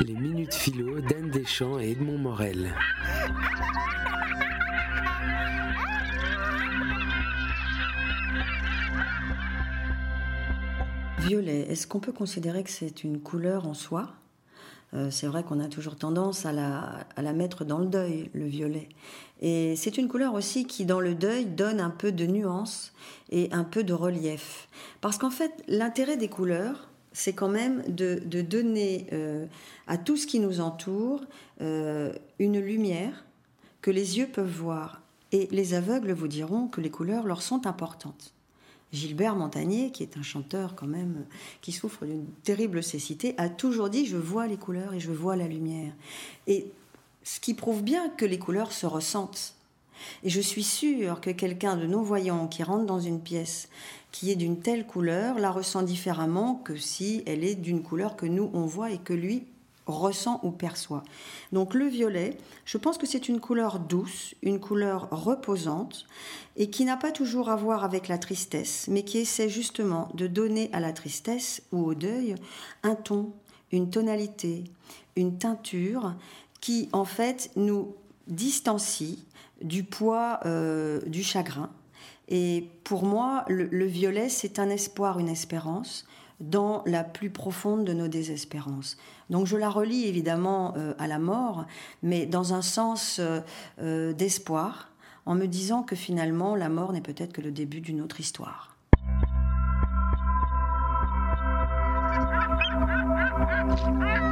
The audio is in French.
Les minutes philo d'Anne Deschamps et Edmond Morel. Violet, est-ce qu'on peut considérer que c'est une couleur en soi? Euh, c'est vrai qu'on a toujours tendance à la, à la, mettre dans le deuil, le violet. Et c'est une couleur aussi qui, dans le deuil, donne un peu de nuance et un peu de relief. Parce qu'en fait, l'intérêt des couleurs, c'est quand même de, de donner euh, à tout ce qui nous entoure euh, une lumière que les yeux peuvent voir. Et les aveugles vous diront que les couleurs leur sont importantes. Gilbert Montagnier, qui est un chanteur quand même qui souffre d'une terrible cécité, a toujours dit je vois les couleurs et je vois la lumière. Et ce qui prouve bien que les couleurs se ressentent. Et je suis sûre que quelqu'un de non-voyant qui rentre dans une pièce qui est d'une telle couleur la ressent différemment que si elle est d'une couleur que nous on voit et que lui ressent ou perçoit. Donc le violet, je pense que c'est une couleur douce, une couleur reposante et qui n'a pas toujours à voir avec la tristesse, mais qui essaie justement de donner à la tristesse ou au deuil un ton, une tonalité, une teinture qui en fait nous distancie du poids euh, du chagrin. Et pour moi, le violet, c'est un espoir, une espérance dans la plus profonde de nos désespérances. Donc je la relie évidemment euh, à la mort, mais dans un sens euh, euh, d'espoir, en me disant que finalement la mort n'est peut-être que le début d'une autre histoire.